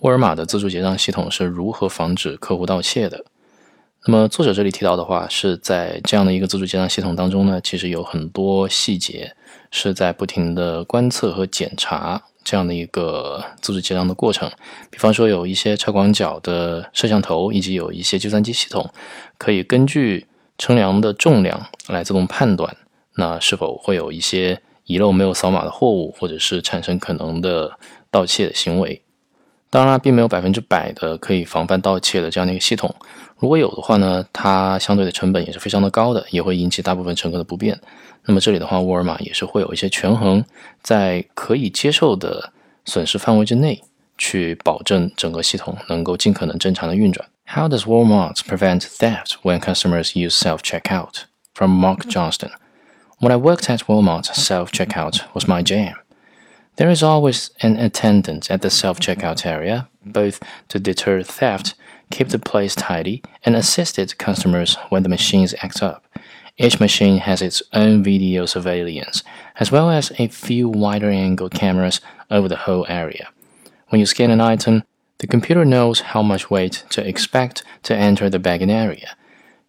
沃尔玛的自助结账系统是如何防止客户盗窃的？那么作者这里提到的话，是在这样的一个自助结账系统当中呢，其实有很多细节是在不停的观测和检查这样的一个自助结账的过程。比方说，有一些超广角的摄像头，以及有一些计算机系统，可以根据称量的重量来自动判断，那是否会有一些遗漏没有扫码的货物，或者是产生可能的盗窃的行为。当然，并没有百分之百的可以防范盗窃的这样的一个系统。如果有的话呢，它相对的成本也是非常的高的，也会引起大部分乘客的不便。那么这里的话，沃尔玛也是会有一些权衡，在可以接受的损失范围之内，去保证整个系统能够尽可能正常的运转。How does Walmart prevent theft when customers use self-checkout? From Mark Johnston. When I worked at Walmart, self-checkout was my jam. There is always an attendant at the self checkout area, both to deter theft, keep the place tidy, and assist its customers when the machines act up. Each machine has its own video surveillance, as well as a few wider angle cameras over the whole area. When you scan an item, the computer knows how much weight to expect to enter the bagging area.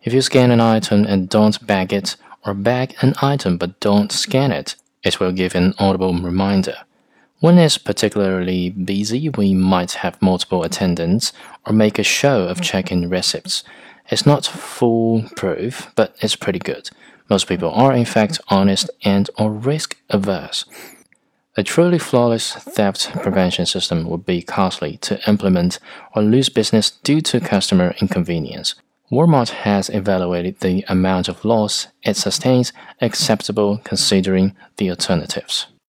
If you scan an item and don't bag it, or bag an item but don't scan it, it will give an audible reminder. When it's particularly busy, we might have multiple attendants or make a show of mm-hmm. checking receipts. It's not foolproof, but it's pretty good. Most people are in fact honest and or risk averse. A truly flawless theft prevention system would be costly to implement or lose business due to customer inconvenience. Walmart has evaluated the amount of loss it sustains acceptable considering the alternatives.